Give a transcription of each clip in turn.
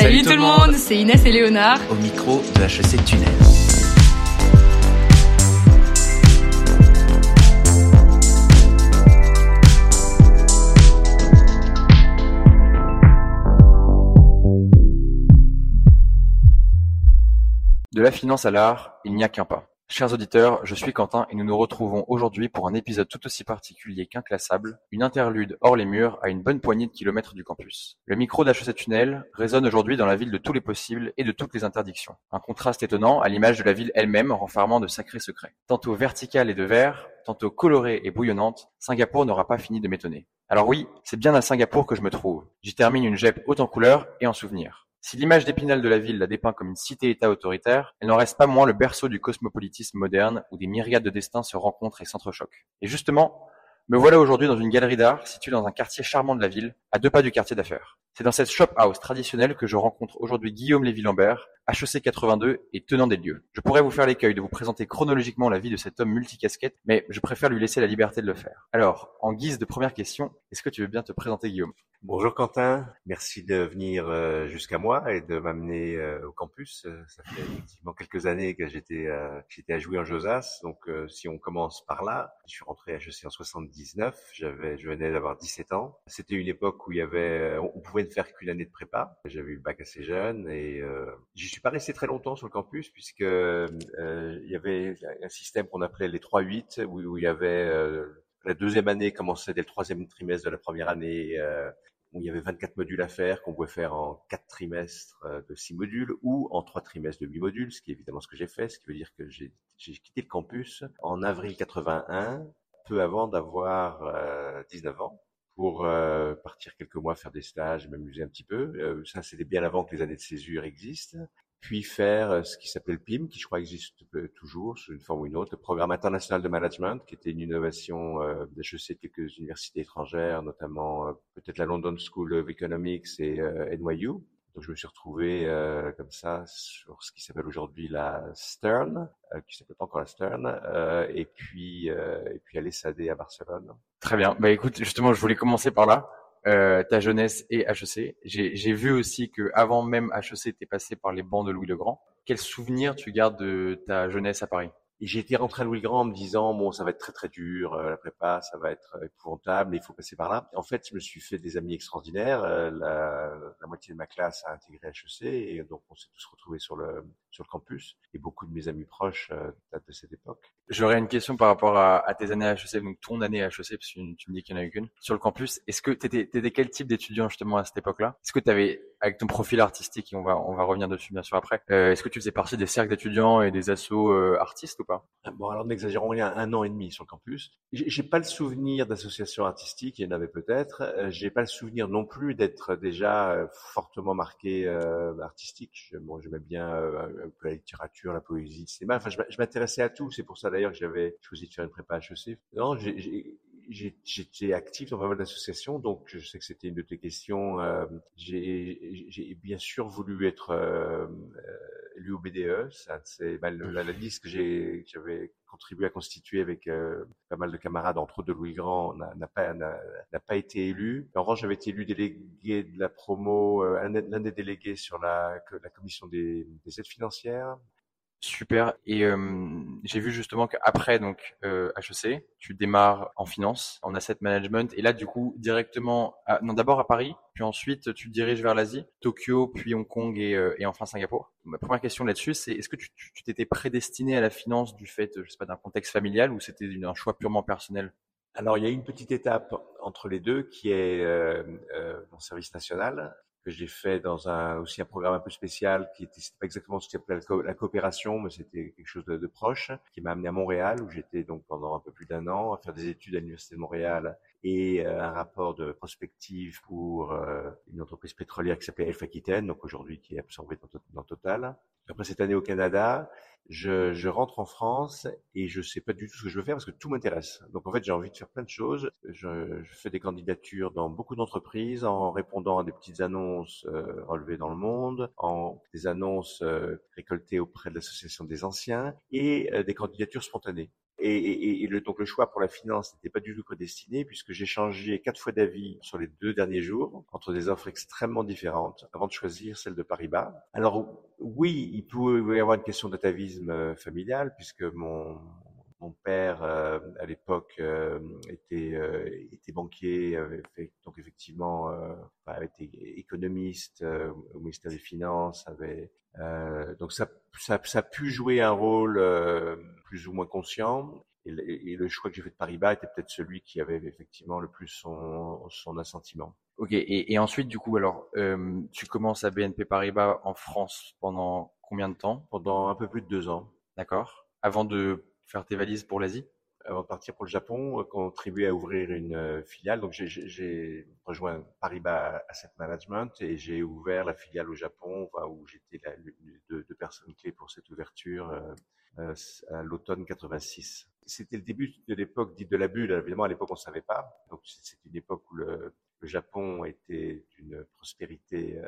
Salut, tout le monde, c'est Inès et Léonard. Au micro de HEC Tunnel. De la finance à l'art, il n'y a qu'un pas. Chers auditeurs, je suis Quentin et nous nous retrouvons aujourd'hui pour un épisode tout aussi particulier qu'inclassable, une interlude hors les murs à une bonne poignée de kilomètres du campus. Le micro d'HEC Tunnel résonne aujourd'hui dans la ville de tous les possibles et de toutes les interdictions. Un contraste étonnant à l'image de la ville elle-même renfermant de sacrés secrets. Tantôt verticale et de verre, tantôt colorée et bouillonnante, Singapour n'aura pas fini de m'étonner. Alors oui, c'est bien à Singapour que je me trouve. J'y termine une JEP haute en couleurs et en souvenirs. Si l'image d'Épinal de la ville la dépeint comme une cité-État autoritaire, elle n'en reste pas moins le berceau du cosmopolitisme moderne où des myriades de destins se rencontrent et s'entrechoquent. Et justement, me voilà aujourd'hui dans une galerie d'art située dans un quartier charmant de la ville, à deux pas du quartier d'affaires. C'est dans cette shop house traditionnelle que je rencontre aujourd'hui Guillaume Lévy-Lambert, HEC 82 et tenant des lieux. Je pourrais vous faire l'écueil de vous présenter chronologiquement la vie de cet homme multicasquette, mais je préfère lui laisser la liberté de le faire. Alors, en guise de première question, est-ce que tu veux bien te présenter Guillaume? Bonjour Quentin, merci de venir euh, jusqu'à moi et de m'amener euh, au campus. Euh, ça fait effectivement quelques années que j'étais j'étais à jouer en Josas, donc si on commence par là, je suis rentré à HEC en 79, j'avais je venais d'avoir 17 ans. C'était une époque où il y avait on pouvait ne faire qu'une année de prépa. J'avais eu le bac assez jeune et j'y suis pas resté très longtemps sur le campus puisque il y avait un système qu'on appelait les 3-8 où, où, il y avait la deuxième année commençait dès le troisième trimestre de la première année où il y avait 24 modules à faire qu'on pouvait faire en quatre trimestres euh, de six modules ou en trois trimestres de huit modules, ce qui est évidemment ce que j'ai fait, ce qui veut dire que j'ai quitté le campus en avril 81, peu avant d'avoir euh, 19 ans pour euh, partir quelques mois faire des stages, m'amuser un petit peu. Euh, ça, c'était bien avant que les années de césure existent puis faire euh, ce qui s'appelle PIM, qui je crois existe toujours sous une forme ou une autre, le Programme international de management, qui était une innovation euh, d'HEC de quelques universités étrangères, notamment euh, peut-être la London School of Economics et euh, NYU. Donc je me suis retrouvé euh, comme ça sur ce qui s'appelle aujourd'hui la Stern, euh, qui s'appelle pas encore la Stern, euh, et puis et puis à l'ESAD à Barcelone. Très bien. Bah écoute, justement, je voulais commencer par là euh, ta jeunesse et HEC. J'ai vu aussi que avant même HEC, tu es passé par les bancs de Louis le Grand. Quel souvenir tu gardes de ta jeunesse à Paris? Et été rentré à Louis Grand en me disant bon ça va être très très dur euh, la prépa ça va être euh, épouvantable il faut passer par là. en fait je me suis fait des amis extraordinaires. Euh, la, la, moitié de ma classe a intégré HEC et donc on s'est tous retrouvés sur le sur le campus et beaucoup de mes amis proches datent de cette époque. J'aurais une question par rapport à, à, tes années à HEC donc ton année à HEC parce que tu me dis qu'il n'y en a eu qu'une sur le campus. Est-ce que t'étais étais quel type d'étudiant justement à cette époque-là? Est-ce que tu avais avec ton profil artistique on va on va revenir dessus bien sûr après. Est-ce que tu faisais partie des cercles d'étudiants et des assos artistes ou pas? Bon, alors n'exagérons rien, un an et demi sur le campus. J'ai pas le souvenir d'associations artistiques, il y en avait peut-être. Euh, j'ai pas le souvenir non plus d'être déjà euh, fortement marqué euh, artistique. Bon, j'aimais bien euh, un la littérature, la poésie, le cinéma. Enfin, je m'intéressais à tout. C'est pour ça d'ailleurs que j'avais choisi de faire une prépa HEC. Non, j'étais actif dans pas mal d'associations, donc je sais que c'était une de tes questions. Euh, j'ai bien sûr voulu être euh, élu au BDE. C'est bah, la, la, liste que j'avais contribué à constituer avec euh, pas mal de camarades, entre autres de Louis Grand, n'a pas n'a pas été élu. En revanche, j'avais été élu délégué de la promo, euh, l'un des délégués sur la, la commission des, des aides financières. Super. Et euh, j'ai vu justement qu'après donc euh, HEC, tu démarres en finance, en asset management, et là du coup directement, non d'abord à Paris, puis ensuite tu diriges vers l'Asie, Tokyo, puis Hong Kong et, euh, et enfin Singapour. Ma première question là-dessus, c'est est-ce que tu t'étais prédestiné à la finance du fait, je sais pas, d'un contexte familial ou c'était un choix purement personnel? Alors il y a une petite étape entre les deux qui est euh, mon service national j'ai fait dans un aussi un programme un peu spécial qui était pas exactement ce qu'on appelait la, coopération, mais c'était quelque chose de, de, proche, qui m'a amené à Montréal où j'étais donc pendant un peu plus d'un an à faire des études à l'université de Montréal et euh, un rapport de prospective pour euh, une entreprise pétrolière qui s'appelait Elf Aquitaine, donc aujourd'hui qui est absorbée dans, Total. Après cette année au Canada, je, je, rentre en France et je sais pas du tout ce que je veux faire parce que tout m'intéresse. Donc en fait, j'ai envie de faire plein de choses. Je, je fais des candidatures dans beaucoup d'entreprises en répondant à des petites annonces euh, relevées dans le monde, en des annonces euh, récoltées auprès de l'association des anciens et euh, des candidatures spontanées. Et, et, et le, donc le choix pour la finance n'était pas du tout prédestiné puisque j'ai changé quatre fois d'avis sur les deux derniers jours entre des offres extrêmement différentes avant de choisir celle de Paris-Bas. Alors oui, il pouvait y avoir une question d'atavisme euh, familial puisque mon, mon père, euh, à l'époque, euh, était, euh, était banquier, avait fait, donc effectivement, avait été économiste au ministère des Finances, avait donc ça, ça, ça, a pu jouer un rôle plus ou moins conscient. Et, et le choix que j'ai fait de Paris-Bas était peut-être celui qui avait effectivement le plus son, son assentiment. Ok, et, et, ensuite, du coup, alors, euh, tu commences à BNP Paribas en France pendant combien de temps? Pendant un peu plus de deux ans. D'accord. Avant de faire tes valises pour l'Asie Avant de partir pour le Japon, euh, contribuer à ouvrir une euh, filiale. Donc j'ai rejoint Paribas Asset Management et j'ai ouvert la filiale au Japon, où j'étais l'une des deux personnes clés pour cette ouverture euh, à l'automne 86. C'était le début de l'époque dite de la bulle. Évidemment, à l'époque, on ne savait pas. Donc c'est une époque où le, le Japon était d'une prospérité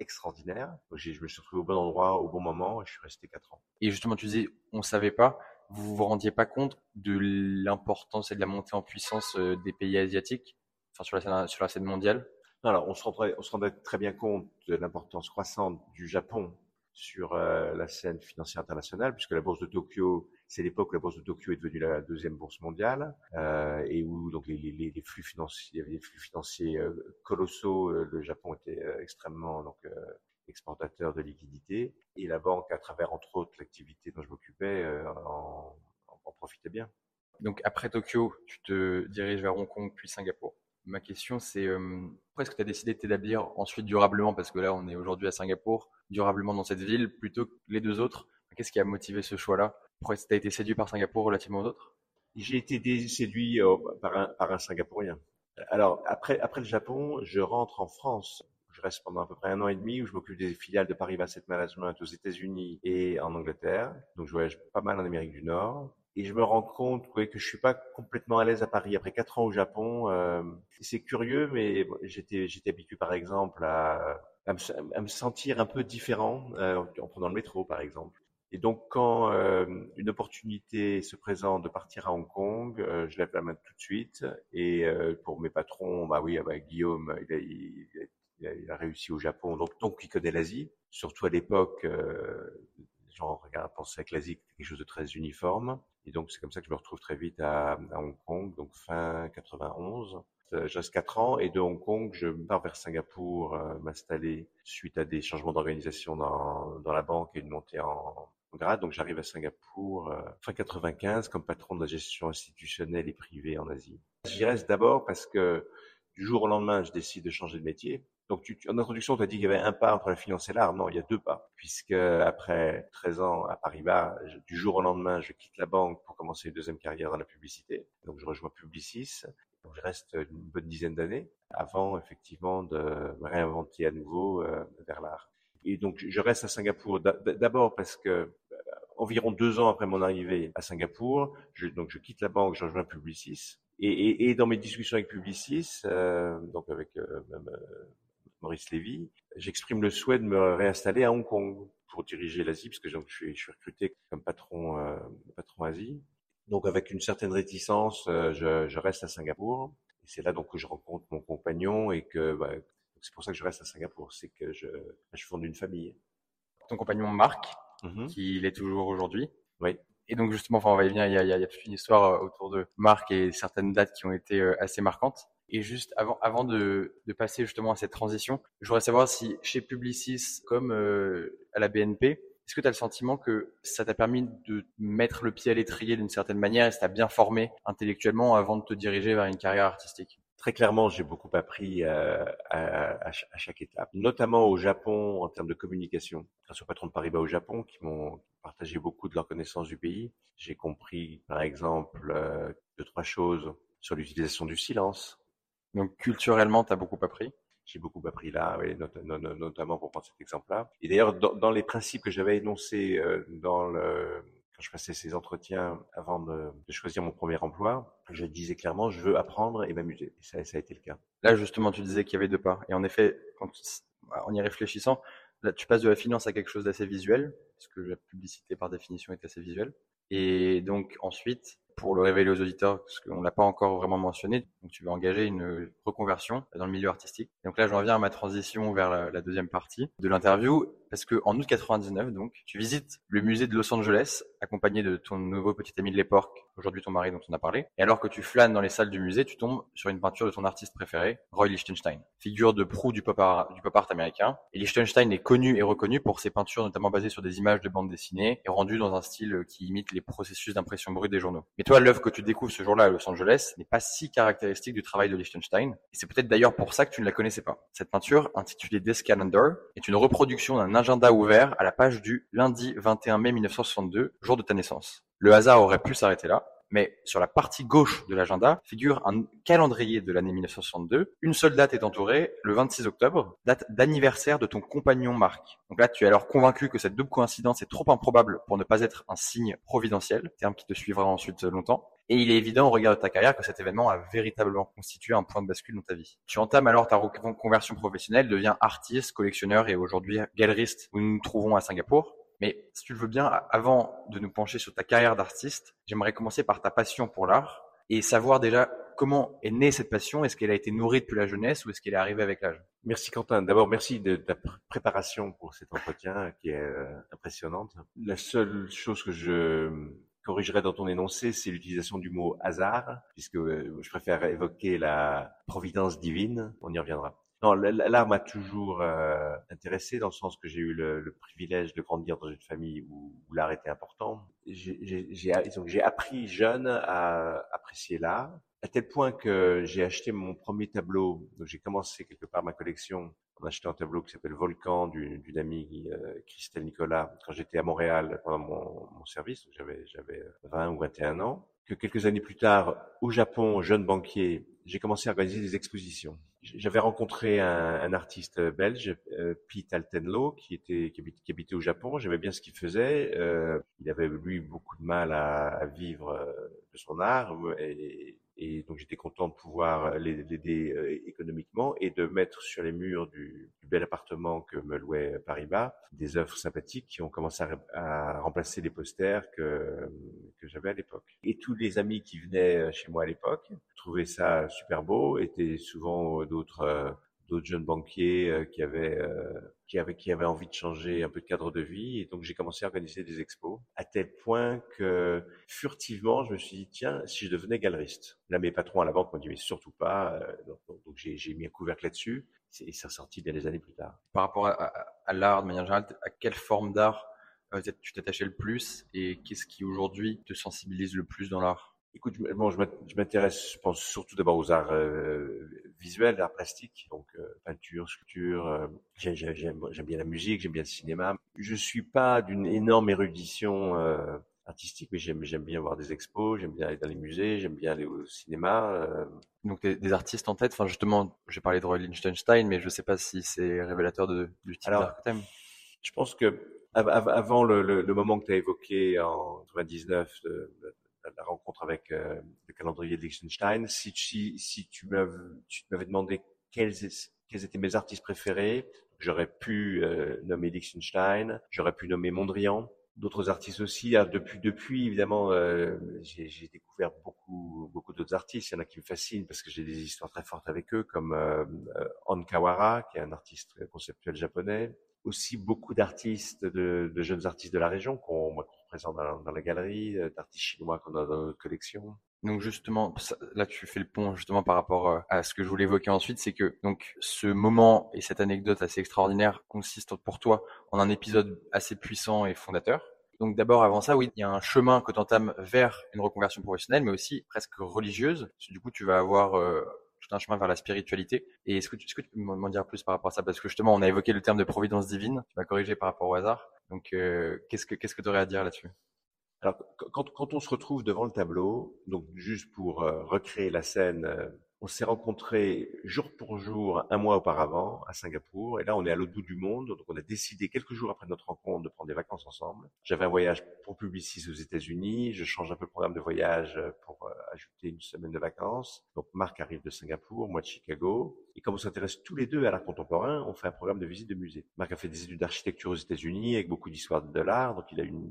extraordinaire. Donc, je me suis retrouvé au bon endroit, au bon moment, et je suis resté quatre ans. Et justement, tu disais, on savait pas vous vous rendiez pas compte de l'importance et de la montée en puissance euh, des pays asiatiques, enfin sur la scène, sur la mondiale? Alors, on se, rendrait, rendait très bien compte de l'importance croissante du Japon sur euh, la scène financière internationale, puisque la bourse de Tokyo, c'est l'époque où la bourse de Tokyo est devenue la deuxième bourse mondiale, euh, et où donc les, flux financiers, il y avait des flux financiers colossaux. le Japon était extrêmement donc exportateur de liquidités. Et la banque, à travers entre autres l'activité dont je m'occupais, euh, en, en, profitait bien. Donc après Tokyo, tu te diriges vers Hong Kong puis Singapour. Ma question c'est euh, pourquoi est-ce que tu as décidé de t'établir ensuite durablement? Parce que là on est aujourd'hui à Singapour, durablement dans cette ville plutôt que les deux autres. Qu'est-ce qui a motivé ce choix-là? Pourquoi tu as été séduit par Singapour relativement aux autres? J'ai été séduit euh, par, un, par un Singapourien. Alors après, après le Japon, je rentre en France je reste pendant à peu près un an et demi où je m'occupe des filiales de Paris Asset Management aux États-Unis et en Angleterre. Donc je voyage pas mal en Amérique du Nord. Et je me rends compte que je suis pas complètement à l'aise à Paris. Après quatre ans au Japon, euh, c'est curieux, mais j'étais j'étais habitué par exemple à, me, sentir un peu différent euh, en prenant le métro par exemple. Et donc, quand euh, une opportunité se présente de partir à Hong Kong, je lève la main tout de suite. Et pour mes patrons, bah oui, ah bah, Guillaume, il, a, il, il a, réussi au Japon, donc, donc il connaît l'Asie. Surtout à l'époque, euh, les gens regardent, pensaient que l'Asie était quelque chose de très uniforme. Et donc c'est comme ça que je me retrouve très vite à, à Hong Kong, donc fin 91. Euh, je reste quatre ans et de Hong Kong, je pars vers Singapour euh, m'installer suite à des changements d'organisation dans, dans la banque et une montée en, grade. Donc j'arrive à Singapour euh, fin 95 comme patron de la gestion institutionnelle et privée en Asie. J'y reste d'abord parce que du jour au lendemain, je décide de changer de métier. Donc, tu, en introduction, tu as dit qu'il y avait un pas entre la finance et l'art. Non, il y a deux pas. Puisque après 13 ans à Paris-Bas, du jour au lendemain, je quitte la banque pour commencer une deuxième carrière dans la publicité. Donc, je rejoins Publicis. Donc, je reste une bonne dizaine d'années avant, effectivement, de me réinventer à nouveau euh, vers l'art. Et donc, je reste à Singapour d'abord parce que euh, environ deux ans après mon arrivée à Singapour, je, donc je quitte la banque, je rejoins Publicis. Et, et, et dans mes discussions avec Publicis, euh, donc avec euh, euh, Maurice Lévy, j'exprime le souhait de me réinstaller à Hong Kong pour diriger l'Asie, parce que je suis, je suis recruté comme patron, euh, patron Asie. Donc avec une certaine réticence, euh, je, je, reste à Singapour. Et c'est là donc que je rencontre mon compagnon et que bah, c'est pour ça que je reste à Singapour, c'est que je, je fonde une famille. Ton compagnon Marc, mm qui il est toujours aujourd'hui. Oui. Et donc justement, enfin, on va y venir, il y, a, il y a toute une histoire euh, autour de Marc et certaines dates qui ont été assez marquantes. Et juste avant, avant de, de, passer justement à cette transition, je voudrais savoir si chez Publicis, comme euh, à la BNP, est-ce que tu as le sentiment que ça t'a permis de mettre le pied à l'étrier d'une certaine manière et ça t'a bien formé intellectuellement avant de te diriger vers une carrière artistique? Très clairement, j'ai beaucoup appris euh, à, à, chaque étape, notamment au Japon en termes de communication. Grâce au patron de Paribas au Japon qui m'ont partagé beaucoup de leur connaissance du pays, j'ai compris par exemple euh, deux trois choses sur l'utilisation du silence, donc culturellement, tu as beaucoup appris? J'ai beaucoup appris là, oui, notamment pour prendre cet exemple-là. Et d'ailleurs, dans, dans, les principes que j'avais énoncés euh, dans le, quand je passais ces entretiens avant de, de, choisir mon premier emploi, je disais clairement, je veux apprendre et m'amuser. Et ça, ça a été le cas. Là, justement, tu disais qu'il y avait deux pas. Et en effet, quand, en y réfléchissant, là, tu passes de la finance à quelque chose d'assez visuel, parce que la publicité, par définition, est assez visuelle. Et donc, ensuite, pour le révéler aux auditeurs, parce qu'on l'a pas encore vraiment mentionné. Donc, tu vas engager une reconversion dans le milieu artistique. Donc là, j'en viens à ma transition vers la deuxième partie de l'interview parce que en août 99, donc, tu visites le musée de Los Angeles, accompagné de ton nouveau petit ami de l'époque, aujourd'hui ton mari dont on a parlé. Et alors que tu flânes dans les salles du musée, tu tombes sur une peinture de ton artiste préféré, Roy Lichtenstein, figure de proue du pop art, américain. Et Lichtenstein est connu et reconnu pour ses peintures notamment basées sur des images de bandes dessinées et rendues dans un style qui imite les processus d'impression brute des journaux. Mais toi, l'œuvre que tu découvres ce jour-là à Los Angeles n'est pas si caractéristique du travail de Lichtenstein. Et c'est peut-être d'ailleurs pour ça que tu ne la connaissais pas. Cette peinture, intitulée Death Calendar, est une reproduction d'un agenda ouvert à la page du lundi 21 mai 1962, jour de ta naissance. Le hasard aurait pu s'arrêter là, mais sur la partie gauche de l'agenda figure un calendrier de l'année 1962. Une seule date est entourée, le 26 octobre, date d'anniversaire de ton compagnon Marc. Donc là, tu es alors convaincu que cette double coïncidence est trop improbable pour ne pas être un signe providentiel, terme qui te suivra ensuite longtemps. Et il est évident au regard de ta carrière que cet événement a véritablement constitué un point de bascule dans ta vie. Tu entames alors ta reconversion professionnelle, deviens artiste, collectionneur et aujourd'hui galeriste où nous nous trouvons à Singapour. Mais si tu le veux bien, avant de nous pencher sur ta carrière d'artiste, j'aimerais commencer par ta passion pour l'art et savoir déjà comment est née cette passion. Est-ce qu'elle a été nourrie depuis la jeunesse ou est-ce qu'elle est arrivée avec l'âge? Merci Quentin. D'abord, merci de ta préparation pour cet entretien qui est euh, impressionnante. La seule chose que je corrigerais dans ton énoncé, c'est l'utilisation du mot hasard, puisque euh, je préfère évoquer la providence divine. On y reviendra. Non, l'art m'a toujours euh, intéressé dans le sens que j'ai eu le, privilège de grandir dans une famille où, où l'art était important. J'ai appris jeune à apprécier l'art, à tel point que j'ai acheté mon premier tableau. Donc j'ai commencé quelque part ma collection en achetant un tableau qui s'appelle Volcan d'une amie euh, Christelle Nicolas quand j'étais à Montréal pendant mon, mon service. J'avais j'avais 20 ou 21 ans. Que quelques années plus tard, au Japon, jeune banquier, j'ai commencé à organiser des expositions. J'avais rencontré un, un, artiste belge, euh, Pete Altenlo, qui était qui, qui habitait au Japon. J'aimais bien ce qu'il faisait. Euh, il avait lui beaucoup de mal à, à vivre euh, de son art et, et donc j'étais content de pouvoir l'aider euh, économiquement et de mettre sur les murs du, bel appartement que me louait Paris-Bas des œuvres sympathiques qui ont commencé à, remplacer les posters que, que j'avais à l'époque. Et tous les amis qui venaient chez moi à l'époque trouvaient ça super beau, étaient souvent d'autres euh, d'autres jeunes banquiers euh, qui avaient euh, qui avaient qui avaient envie de changer un peu de cadre de vie. Et donc j'ai commencé à organiser des expos à tel point que furtivement je me suis dit tiens si je devenais galeriste. Là mes patrons à la banque m'ont dit mais surtout pas donc, donc j'ai mis un couvercle là-dessus. Et ça sorti des années plus tard. Par rapport à, à, à l'art de manière générale à quelle forme d'art tu t'attachais le plus et qu'est-ce qui aujourd'hui te sensibilise le plus dans l'art? Écoute, bon, je m'intéresse, je pense surtout d'abord aux arts euh, visuels, arts plastiques, donc euh, peinture, sculpture. Euh, j'aime bien la musique, j'aime bien le cinéma. Je suis pas d'une énorme érudition euh, artistique, mais j'aime bien voir des expos, j'aime bien aller dans les musées, j'aime bien aller au cinéma. Euh. Donc des, des, artistes en tête? Enfin justement, j'ai parlé de Roy Lichtenstein, mais je sais pas si c'est révélateur de, du type d'art que t'aimes. Je pense que avant le, le, le moment que tu as évoqué en 99 de, la rencontre avec euh, le calendrier de Liechtenstein. Si, si, si tu m'avais demandé quels, quels étaient mes artistes préférés, j'aurais pu euh, nommer Liechtenstein, j'aurais pu nommer Mondrian, d'autres artistes aussi. Ah, depuis, depuis évidemment, euh, j'ai découvert beaucoup, beaucoup d'autres artistes. Il y en a qui me fascinent parce que j'ai des histoires très fortes avec eux, comme euh, On Kawara, qui est un artiste conceptuel japonais. Aussi beaucoup d'artistes, de, de, jeunes artistes de la région qu'on présent dans, dans la galerie, euh, d'artistes chinois qu'on a dans notre collection. Donc justement, là tu fais le pont justement par rapport euh, à ce que je voulais évoquer ensuite, c'est que donc ce moment et cette anecdote assez extraordinaire consiste pour toi en un épisode assez puissant et fondateur. Donc d'abord avant ça, oui, il y a un chemin que tu entames vers une reconversion professionnelle, mais aussi presque religieuse. Du coup, tu vas avoir euh, tout un chemin vers la spiritualité. Et est-ce que, tu, est-ce que tu peux m'en dire plus par rapport à ça? Parce que justement, on a évoqué le terme de providence divine. Tu m'as corrigé par rapport au hasard. Donc, euh, qu'est-ce que qu'est-ce que tu aurais à dire là-dessus? Alors, quand, quand on se retrouve devant le tableau, donc juste pour euh, recréer la scène, euh, on s'est rencontrés jour pour jour un mois auparavant à Singapour, et là on est à l'autre bout du monde, donc on a décidé quelques jours après notre rencontre de prendre des vacances ensemble. J'avais un voyage pour Publicis aux États-Unis, je change un peu le programme de voyage pour ajouter une semaine de vacances. Donc Marc arrive de Singapour, moi de Chicago, Et comme on s'intéresse tous les deux à l'art contemporain, on fait un programme de visite de musée. Marc a fait des études d'architecture aux États-Unis avec beaucoup d'histoire de l'art, donc il a une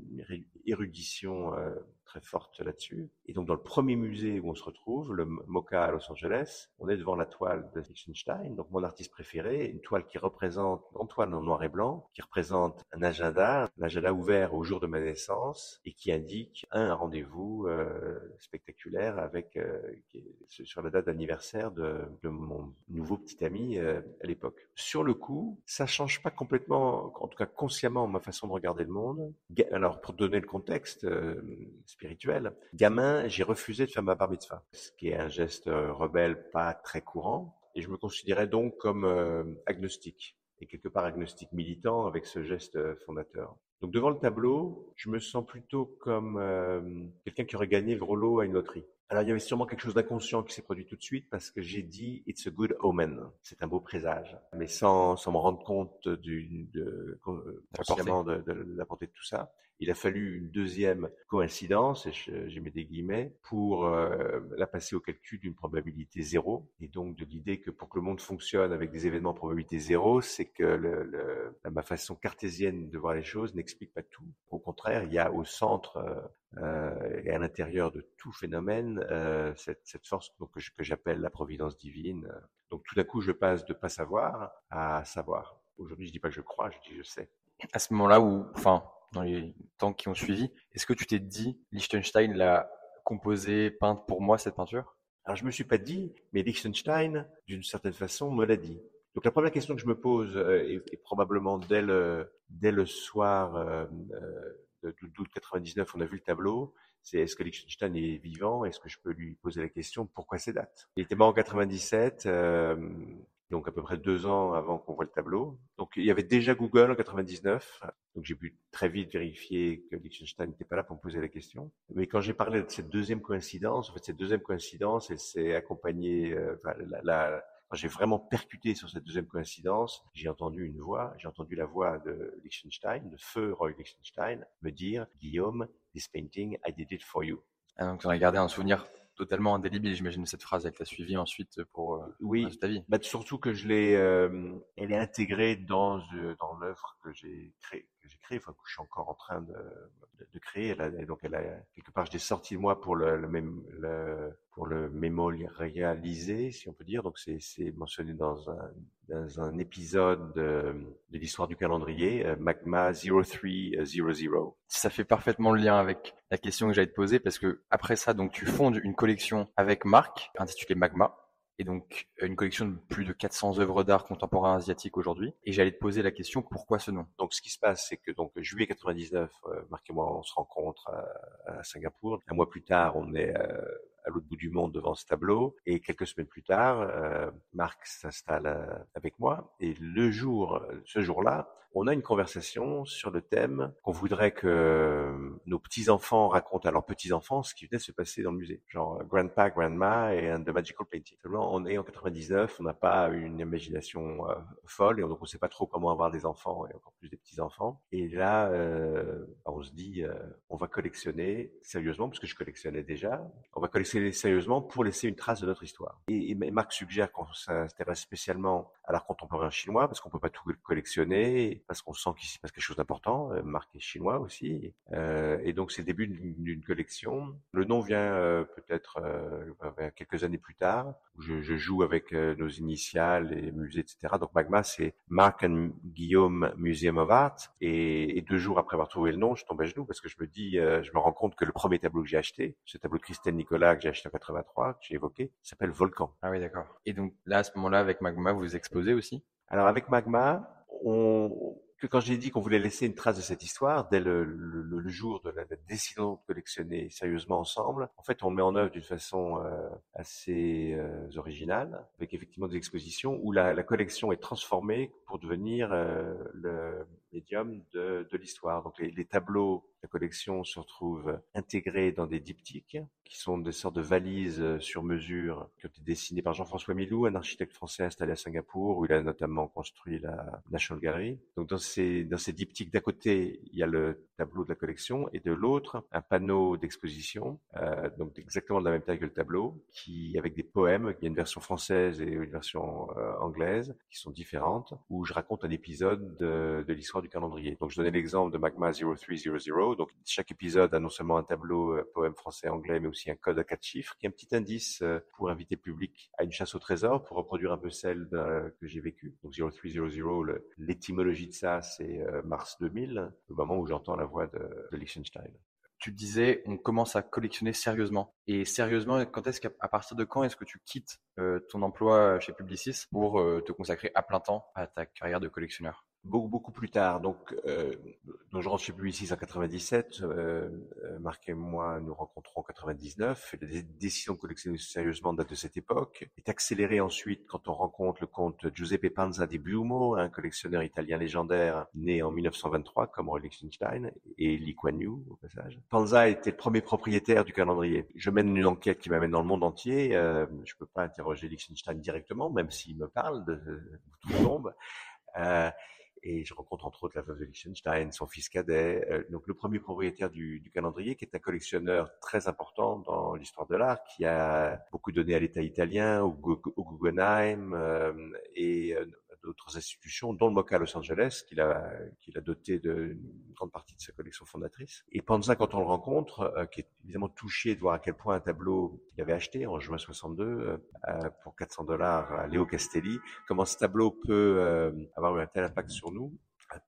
érudition euh, très forte là-dessus. Et donc dans le premier musée où on se retrouve, le MoCA à Los Angeles, on est devant la toile de Liechtenstein, donc mon artiste préféré, une toile qui représente, une toile en noir et blanc, qui représente un agenda, un agenda ouvert au jour de ma naissance et qui indique un rendez-vous euh, spectaculaire avec euh, sur la date d'anniversaire de, de, mon nouveau petit ami euh, à l'époque. Sur le coup, ça change pas complètement, en tout cas consciemment, ma façon de regarder le monde. Alors pour donner le contexte, euh, spirituel. Gamin, j'ai refusé de faire ma bar mitzvah, ce qui est un geste euh, rebelle pas très courant. Et je me considérais donc comme euh, agnostique, et quelque part agnostique militant avec ce geste euh, fondateur. Donc devant le tableau, je me sens plutôt comme quelqu'un qui aurait gagné le gros lot à une loterie. Alors il y avait sûrement quelque chose d'inconscient qui s'est produit tout de suite parce que j'ai dit it's a good omen, c'est un beau présage, mais sans, sans me rendre compte du, de, de, de, la portée de tout ça. Il a fallu une deuxième coïncidence, et j'ai mis des guillemets, pour euh, la passer au calcul d'une probabilité zéro, et donc de l'idée que pour que le monde fonctionne avec des événements en probabilité zéro, c'est que ma façon cartésienne de voir les choses n'explique pas tout. Au contraire, il y a au centre euh, euh, et à l'intérieur de tout phénomène, cette, force que j'appelle la providence divine. Donc tout d'un coup, je passe de pas savoir à savoir. Aujourd'hui, je dis pas que je crois, je dis je sais. À ce moment-là où, enfin, dans les temps qui ont suivi, est-ce que tu t'es dit, Liechtenstein l'a composé, peinte pour moi cette peinture? Alors je me suis pas dit, mais Liechtenstein, d'une certaine façon, me l'a dit. Donc la première question que je me pose, euh, et, probablement dès le, soir euh, euh d'août 99, on a vu le tableau, c'est est-ce que Liechtenstein est vivant? Est-ce que je peux lui poser la question? Pourquoi ces dates? Il était mort en 97, euh, donc à peu près deux ans avant qu'on voit le tableau. Donc il y avait déjà Google en 99, donc j'ai pu très vite vérifier que Liechtenstein n'était pas là pour me poser la question. Mais quand j'ai parlé de cette deuxième coïncidence, en fait cette deuxième coïncidence, elle s'est accompagnée, euh, quand j'ai vraiment percuté sur cette deuxième coïncidence, j'ai entendu une voix, j'ai entendu la voix de Liechtenstein, de feu Roy Liechtenstein, me dire Guillaume, this painting, I did it for you. Ah, donc tu as gardé un souvenir totalement indélébile, j'imagine, cette phrase. Elle t'a suivi ensuite pour euh, oui, ta vie. Bah, surtout que je l'ai, euh, elle est intégrée dans euh, dans l'œuvre que j'ai créée, j'ai créée, enfin que je suis encore en train de, de, de créer. Elle donc elle a quelque part, je l'ai sorti moi pour le, même pour le mémorialiser, si on peut dire. Donc c'est mentionné dans un dans un épisode de, de l'histoire du calendrier, euh, Magma 0300. Ça fait parfaitement le lien avec la question que j'allais te poser parce que après ça, donc tu fondes une collection avec Marc intitulée Magma et donc une collection de plus de 400 œuvres d'art contemporain asiatique aujourd'hui. Et j'allais te poser la question pourquoi ce nom? Donc ce qui se passe, c'est que donc juillet 99, euh, Marc et moi on se rencontre à, à, Singapour. Un mois plus tard, on est euh, à l'autre bout du monde devant ce tableau. Et quelques semaines plus tard, euh, Marc s'installe euh, avec moi. Et le jour, ce jour-là, on a une conversation sur le thème qu'on voudrait que nos petits-enfants racontent à leurs petits-enfants ce qui venait de se passer dans le musée. Genre Grandpa, Grandma et The Magical Painting. On est en 99, on n'a pas une imagination euh, folle et donc on ne sait pas trop comment avoir des enfants et encore plus des petits-enfants. Et là, euh, on se dit, euh, on va collectionner sérieusement, parce que je collectionnais déjà, on va collectionner sérieusement pour laisser une trace de notre histoire. Et, Marc suggère qu'on s'intéresse spécialement à l'art contemporain chinois parce qu'on peut pas tout collectionner, parce qu'on sent qu'il s'y passe quelque chose d'important. Euh, Marc est chinois aussi, euh, et donc c'est le début d'une collection. Le nom vient euh, peut-être euh, quelques années plus tard. Où je, joue avec nos initiales et musées, etc. Donc Magma, c'est Marc and Guillaume Museum of Art. Et, et, deux jours après avoir trouvé le nom, je tombe à genoux parce que je me dis, je me rends compte que le premier tableau que j'ai acheté, ce tableau de Christelle Nicolas que j'ai acheté en 83, que j'ai évoqué, s'appelle Volcan. Ah oui, d'accord. Et donc là, à ce moment-là, avec Magma, vous exposez aussi Alors avec Magma, quand j'ai dit qu'on voulait laisser une trace de cette histoire, dès le, jour de la, décision de collectionner sérieusement ensemble, en fait, on le met en œuvre d'une façon euh, assez euh, originale, avec effectivement des expositions où la, collection est transformée pour devenir euh, le, médium de, l'histoire. Donc les, tableaux de la collection se retrouvent intégrés dans des diptyques, qui sont des sortes de valises euh, sur mesure qui ont été dessinées par Jean-François Milou, un architecte français installé à Singapour, où il a notamment construit la National Gallery. Donc dans ces, dans ces diptyques, d'un côté, il y a le tableau de la collection, et de l'autre, un panneau d'exposition, euh, donc exactement de la même taille que le tableau, qui avec des poèmes, il y a une version française et une version euh, anglaise, qui sont différentes, où je raconte un épisode de, de l'histoire du calendrier. Donc je donnais l'exemple de Magma 0300, donc chaque épisode a non seulement un tableau euh, poème français-anglais, mais aussi un code à quatre chiffres, qui est un petit indice euh, pour inviter le public à une chasse au trésor, pour reproduire un peu celle que j'ai vécue. Donc 0300, l'étymologie de ça, c'est euh, mars 2000, le moment où j'entends la voix de, de Liechtenstein tu disais, on commence à collectionner sérieusement. Et sérieusement, quand est-ce qu'à partir de quand est-ce que tu quittes euh, ton emploi chez Publicis pour euh, te consacrer à plein temps à ta carrière de collectionneur? Beaucoup, beaucoup plus tard. Donc, euh, donc je rentre chez Publicis en 97. Euh, euh, Marc et moi nous rencontrons en 99. La décision de collectionner sérieusement date de cette époque. Est accélérée ensuite quand on rencontre le comte Giuseppe Panza di Bumo, un collectionneur italien légendaire né en 1923 comme Roy Lichtenstein et Lee Kuan Yew au passage. Panza était le premier propriétaire du calendrier. Je mène une enquête qui m'amène dans le monde entier. Euh, je peux pas interroger Liechtenstein directement, même s'il me parle de, de tout tombe. Euh, et je rencontre entre autres la veuve de Liechtenstein, son fils cadet, euh, donc le premier propriétaire du, du, calendrier, qui est un collectionneur très important dans l'histoire de l'art, qui a beaucoup donné à l'État italien, au, Guggenheim euh, et euh, d'autres institutions, dont le MoCA à Los Angeles, qu'il a, qu'il a doté d'une grande partie de sa collection fondatrice. Et Panza, quand on le rencontre, euh, qui est évidemment touché de voir à quel point un tableau qu'il avait acheté en juin 62 euh, pour 400 dollars à Léo Castelli, comment ce tableau peut euh, avoir un tel impact sur nous,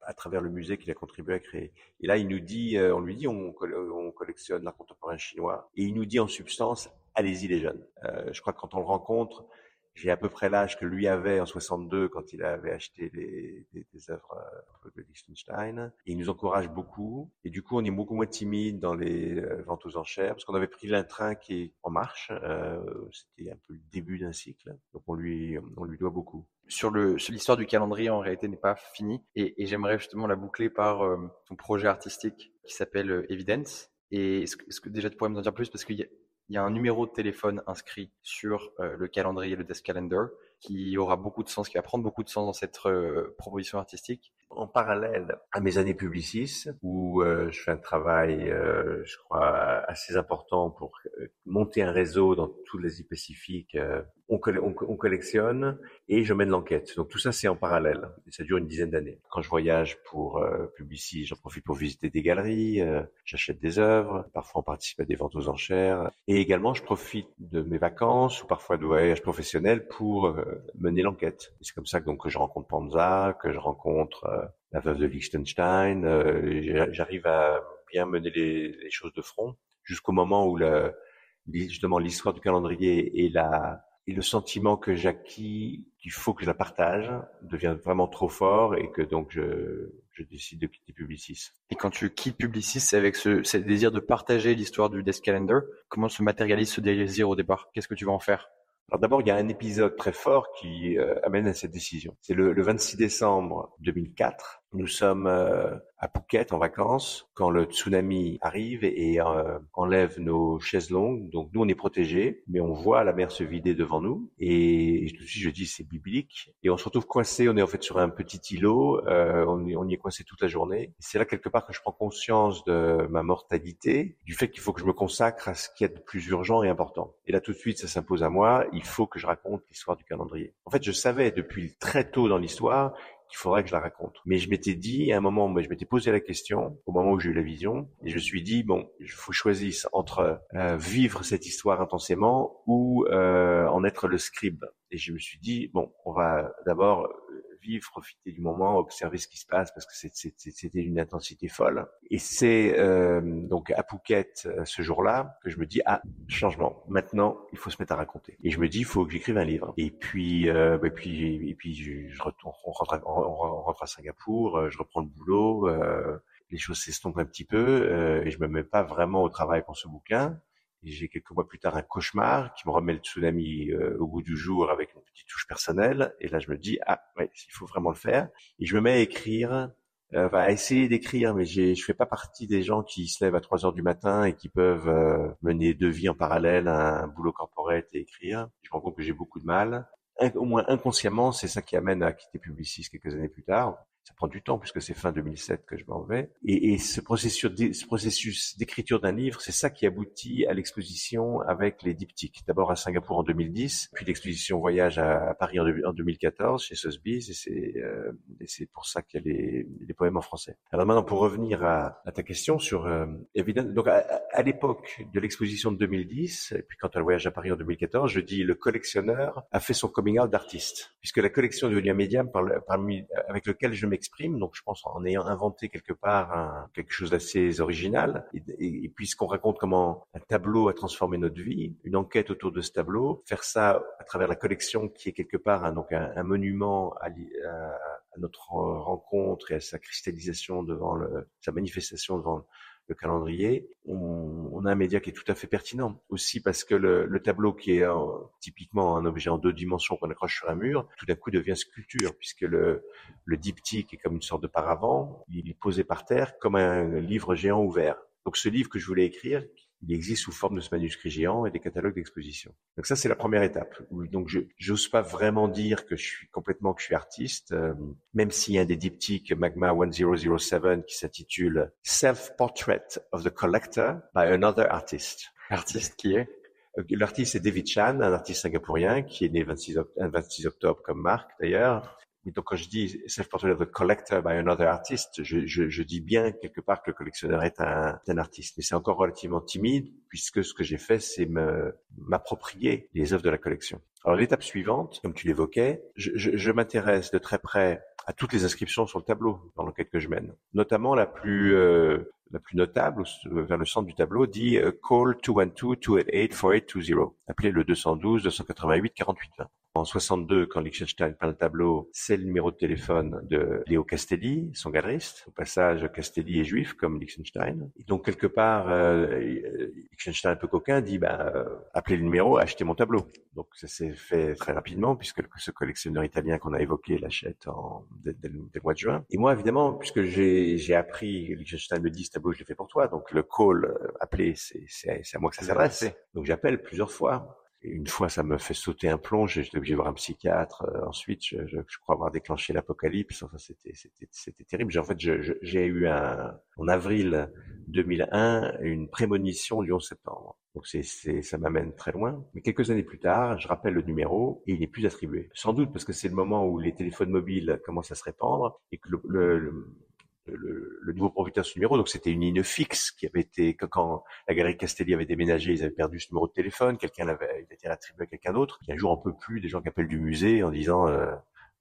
à, travers le musée qu'il a contribué à créer. Et là, il nous dit, euh, on lui dit, on, on collectionne l'art contemporain chinois, et il nous dit en substance, allez-y les jeunes. Euh, je crois que quand on le rencontre, j'ai à peu près l'âge que lui avait en 62 quand il avait acheté des, œuvres euh, de Liechtenstein. Et il nous encourage beaucoup. Et du coup, on est beaucoup moins timide dans les euh, ventes aux enchères parce qu'on avait pris l'intrain qui est en marche. Euh, C'était un peu le début d'un cycle. Donc on lui, on lui doit beaucoup. Sur le, l'histoire du calendrier, en réalité, n'est pas finie. Et, j'aimerais justement la boucler par euh, ton projet artistique qui s'appelle euh, Evidence. Et est-ce que, est-ce que déjà tu pourrais nous en dire plus? Parce qu'il y a il y a un numéro de téléphone inscrit sur euh, le calendrier, le desk calendar, qui aura beaucoup de sens, qui va prendre beaucoup de sens dans cette euh, proposition artistique. En parallèle à mes années publicistes, où euh, je fais un travail, euh, je crois, assez important pour euh, monter un réseau dans tous les Pacifiques, on, coll on, on, collectionne et je mène l'enquête. Donc tout ça, c'est en parallèle. Et ça dure une dizaine d'années. Quand je voyage pour euh, Publicis, j'en profite pour visiter des galeries, j'achète des œuvres, parfois on participe à des ventes aux enchères. Et également, je profite de mes vacances ou parfois de voyages professionnels pour mener l'enquête. C'est comme ça donc, que je rencontre Panza, que je rencontre euh, la veuve de Liechtenstein. Euh, J'arrive à bien mener les, les, choses de front jusqu'au moment où le, justement l'histoire du calendrier et la et le sentiment que j'acquis qu'il faut que je la partage devient vraiment trop fort et que donc je, je décide de quitter Publicis. Et quand tu quittes Publicis, avec ce, ce désir de partager l'histoire du Desk Calendar. Comment se matérialise ce désir au départ? Qu'est-ce que tu vas en faire? Alors d'abord, il y a un épisode très fort qui euh, amène à cette décision. C'est le, le, 26 décembre 2004. Nous sommes euh, à Phuket en vacances quand le tsunami arrive et euh, enlève nos chaises longues. Donc nous on est protégés, mais on voit la mer se vider devant nous et, tout de suite je dis c'est biblique et on se retrouve coincé. On est en fait sur un petit îlot, euh, on, on, y est coincé toute la journée. C'est là quelque part que je prends conscience de ma mortalité, du fait qu'il faut que je me consacre à ce qui est de plus urgent et important. Et là tout de suite ça s'impose à moi. Il faut que je raconte l'histoire du calendrier. En fait je savais depuis très tôt dans l'histoire qu'il faudrait que je la raconte. Mais je m'étais dit, à un moment, je m'étais posé la question, au moment où j'ai eu la vision, et je me suis dit, bon, il faut choisir entre euh, vivre cette histoire intensément ou euh, en être le scribe. Et je me suis dit, bon, on va d'abord vivre, profiter du moment, observer ce qui se passe parce que c'était une intensité folle. Et c'est euh, donc à Phuket euh, ce jour-là que je me dis ah changement. Maintenant il faut se mettre à raconter. Et je me dis il faut que j'écrive un livre. Et puis euh, et puis et puis je, je retourne, on rentre, à, on rentre à Singapour, euh, je reprends le boulot. Euh, les choses s'estompent un petit peu euh, et je me mets pas vraiment au travail pour ce bouquin. Et j'ai quelques mois plus tard un cauchemar qui me remet le tsunami euh, au bout du jour avec une petite touche personnelle. Et là, je me dis, ah, ouais, il faut vraiment le faire. Et je me mets à écrire euh, à essayer d'écrire, mais je fais pas partie des gens qui se lèvent à 3 heures du matin et qui peuvent euh, mener deux vies en parallèle, un, boulot corporate et écrire. Je me rends compte que j'ai beaucoup de mal. au moins inconsciemment, c'est ça qui amène à quitter Publicis quelques années plus tard ça prend du temps puisque c'est fin 2007 que je m'en vais. Et, ce processus, ce processus d'écriture d'un livre, c'est ça qui aboutit à l'exposition avec les diptyques. D'abord à Singapour en 2010, puis l'exposition voyage à, Paris en, 2014 chez Sotheby's, et c'est euh, pour ça qu'il y a les, les, poèmes en français. Alors maintenant, pour revenir à, ta question sur euh, évidemment, donc à, l'époque de l'exposition de 2010, et puis quand elle voyage à Paris en 2014, je dis le collectionneur a fait son coming out d'artiste, puisque la collection est devenue un médium par parmi, avec lequel je Donc, je pense en ayant inventé quelque part quelque chose d'assez original. Et, et, puisqu'on raconte comment un tableau a transformé notre vie, une enquête autour de ce tableau, faire ça à travers la collection qui est quelque part un, donc un, monument à, notre rencontre et à sa cristallisation devant le, sa manifestation devant le calendrier, on, a un média qui est tout à fait pertinent. Aussi parce que le, le tableau qui est typiquement un objet en deux dimensions qu'on accroche sur un mur, tout d'un coup devient sculpture, puisque le, le diptyque est comme une sorte de paravent, il est posé par terre comme un livre géant ouvert. Donc ce livre que je voulais écrire, il existe sous forme de ce manuscrit géant et des catalogues d'exposition. Donc ça, c'est la première étape. Donc je n'ose pas vraiment dire que je suis complètement que je suis artiste, euh, même s'il y a un des diptyques Magma 1007 qui s'intitule Self-Portrait of the Collector by Another Artist. Artiste qui est? Euh, L'artiste est David Chan, un artiste singapourien qui est né 26, 26 octobre comme Marc d'ailleurs, mais donc quand je dis self-portrait of the collector by another artist, je, je, je, dis bien quelque part que le collectionneur est un, un artiste, mais c'est encore relativement timide puisque ce que j'ai fait, c'est m'approprier les œuvres de la collection. Alors l'étape suivante, comme tu l'évoquais, je, je, je m'intéresse de très près à toutes les inscriptions sur le tableau dans l'enquête que je mène. Notamment la plus euh, la plus notable vers le centre du tableau dit euh, call 212 288 4820. Appelez le 212 288 48 20. En 62, quand Liechtenstein peint le tableau, c'est le numéro de téléphone de Léo Castelli, son galeriste. Au passage, Castelli est juif, comme Liechtenstein. Donc, quelque part, euh, Liechtenstein, un peu coquin, dit, bah, euh, appelez le numéro, achetez mon tableau. Donc, ça s'est fait très rapidement, puisque ce collectionneur italien qu'on a évoqué l'achète en, dès, le mois de juin. Et moi, évidemment, puisque j'ai appris, Liechtenstein me dit, ce tableau, je l'ai fait pour toi. Donc, le call, euh, appelé, c'est à moi que ça s'adresse. Donc, j'appelle plusieurs fois une fois, ça me fait sauter un plomb. J'étais obligé de voir un psychiatre. Euh, ensuite, je, je, je, crois avoir déclenché l'apocalypse. Enfin, c'était, c'était, c'était terrible. En fait, j'ai eu un, en avril 2001 une prémonition du 11 septembre. Donc, c'est, ça m'amène très loin. Mais quelques années plus tard, je rappelle le numéro et il n'est plus attribué. Sans doute parce que c'est le moment où les téléphones mobiles commencent à se répandre et que le, le le, le, nouveau propriétaire de ce numéro. Donc c'était une ligne fixe qui avait été quand, la galerie Castelli avait déménagé, ils avaient perdu ce numéro de téléphone. Quelqu'un l'avait, il été attribué à quelqu'un d'autre. Qui un jour on peut plus des gens qui appellent du musée en disant euh,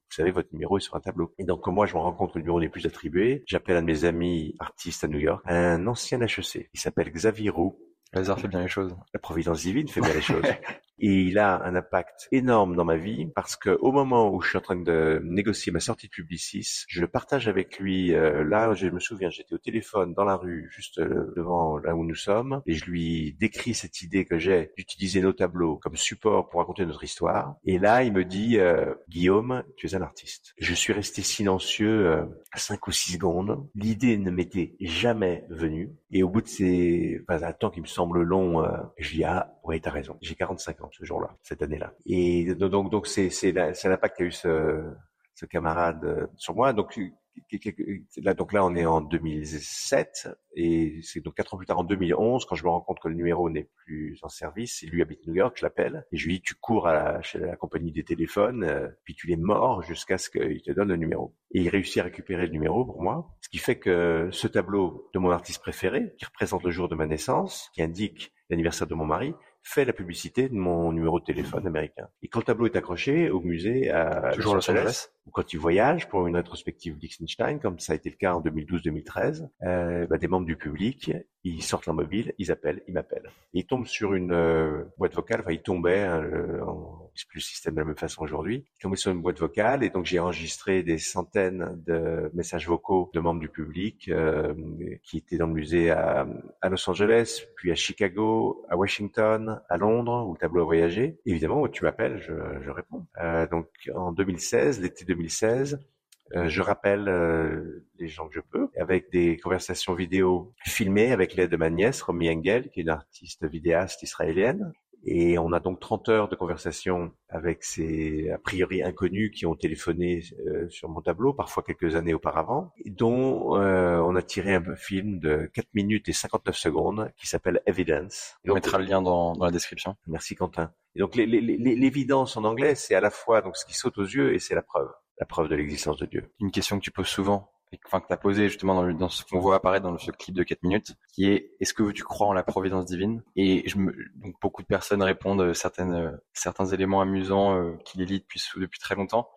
vous savez, votre numéro est sur un tableau. Et donc, moi, je me rends compte que le numéro n'est plus attribué. J'appelle un de mes amis artistes à New York, un ancien HEC. Il s'appelle Xavier Roux. Le hasard fait bien les choses. La providence divine fait bien les choses. Et il a un impact énorme dans ma vie parce que au moment où je suis en train de négocier ma sortie de Publicis, je le partage avec lui. Euh, là, je me souviens, j'étais au téléphone dans la rue, juste euh, devant là où nous sommes, et je lui décris cette idée que j'ai d'utiliser nos tableaux comme support pour raconter notre histoire. Et là, il me dit, euh, Guillaume, tu es un artiste. Je suis resté silencieux euh, cinq ou six secondes. L'idée ne m'était jamais venue. Et au bout de ces, enfin, un temps qui me semble long, euh, je dis ah ouais, t'as raison. J'ai 45 ans ce jour-là, cette année-là. Et donc, donc c'est l'impact qu'a eu ce, ce camarade euh, sur moi. Donc là, donc là, on est en 2007 et c'est donc quatre ans plus tard, en 2011, quand je me rends compte que le numéro n'est plus en service, et lui habite New York, je l'appelle et je lui dis tu cours à la, chez la compagnie des téléphones, euh, puis tu les mords jusqu'à ce qu'il te donne le numéro. Et il réussit à récupérer le numéro pour moi, ce qui fait que ce tableau de mon artiste préféré, qui représente le jour de ma naissance, qui indique l'anniversaire de mon mari, fait la publicité de mon numéro de téléphone américain. Et quand le tableau est accroché au musée à Toujours Los Angeles, ou quand il voyage pour une rétrospective Liechtenstein, comme ça a été le cas en 2012-2013, euh, bah, des membres du public, ils sortent leur mobile, ils appellent, ils m'appellent. Ils tombent sur une euh, boîte vocale, enfin ils tombaient, hein, c'est plus le système de la même façon aujourd'hui, tombaient sur une boîte vocale et donc j'ai enregistré des centaines de messages vocaux de membres du public euh, qui étaient dans le musée à, à, Los Angeles, puis à Chicago, à Washington, à Londres, où le tableau a voyagé. Évidemment, tu m'appelles, je, je réponds. Euh, donc en 2016, l'été 2016, je rappelle les gens que je peux, avec des conversations vidéo filmées avec l'aide de ma nièce, Romy Engel, qui est une artiste vidéaste israélienne. Et on a donc 30 heures de conversation avec ces a priori inconnus qui ont téléphoné euh, sur mon tableau, parfois quelques années auparavant, dont euh, on a tiré un film de 4 minutes et 59 secondes qui s'appelle Evidence. on mettra le lien dans, dans, la description. Merci Quentin. Et donc l'évidence en anglais, c'est à la fois donc ce qui saute aux yeux et c'est la preuve, la preuve de l'existence de Dieu. Une question que tu poses souvent enfin que tu as posé justement dans, dans ce qu'on voit apparaître dans ce clip de 4 minutes, qui est est-ce que tu crois en la providence divine? Et je me, donc beaucoup de personnes répondent euh, certaines, euh, certains éléments amusants euh, qui les lient depuis, depuis très longtemps.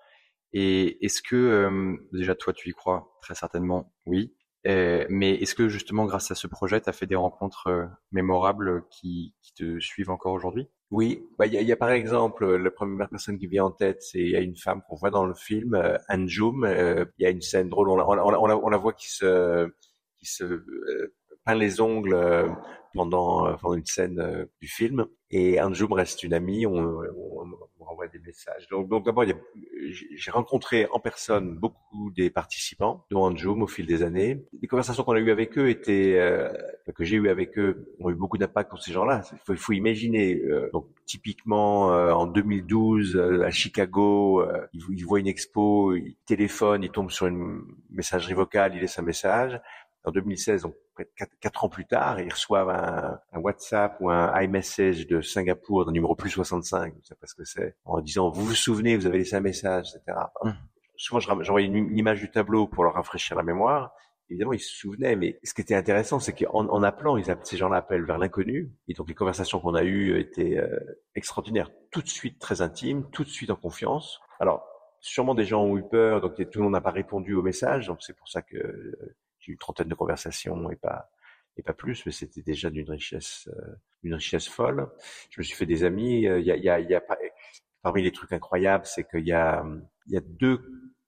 Et est-ce que déjà toi tu y crois? Très certainement Oui. Mais est-ce que justement grâce à ce projet, tu as fait des rencontres mémorables qui, qui te suivent encore aujourd'hui? Oui, bah, il y, a, y, a, par exemple la première personne qui vient en tête, c'est il y a une femme qu'on voit dans le film, euh, Anjoum. Euh, il y a une scène drôle, on la, on la, on la, voit qui se qui se euh, peint les ongles euh, pendant pendant une scène du film. Et Anjoum reste une amie. On, on, envoie des messages. Donc, donc d'abord, j'ai rencontré en personne beaucoup des participants, dont Anjoum au fil des années. Les conversations qu'on a eues avec eux étaient, euh, que j'ai eues avec eux, ont eu beaucoup d'impact pour ces gens-là. Il faut, il faut imaginer, euh, donc typiquement euh, en 2012 à Chicago, ils, ils, voient une expo, ils téléphonent, ils tombent sur une messagerie vocale, ils laissent un message en 2016, donc quatre, quatre, ans plus tard, ils reçoivent un, un, WhatsApp ou un iMessage de Singapour d'un numéro plus 65, je sais pas ce que c'est, en disant vous vous souvenez, vous avez laissé un message, etc. Mmh. Souvent, j'envoyais une, image du tableau pour leur rafraîchir la mémoire. Évidemment, ils se souvenaient, mais ce qui était intéressant, c'est qu'en en appelant, ils, ces gens-là appellent vers l'inconnu. Et donc, les conversations qu'on a eues étaient euh, extraordinaires, tout de suite très intimes, tout de suite en confiance. Alors, sûrement des gens ont eu peur, donc tout le monde n'a pas répondu au message, donc c'est pour ça que j'ai eu une trentaine de conversations et pas et pas plus, mais c'était déjà d'une richesse, euh, une richesse folle. Je me suis fait des amis. Euh, il y a, y a, y a pas, parmi les trucs incroyables, c'est qu'il y a, il y a deux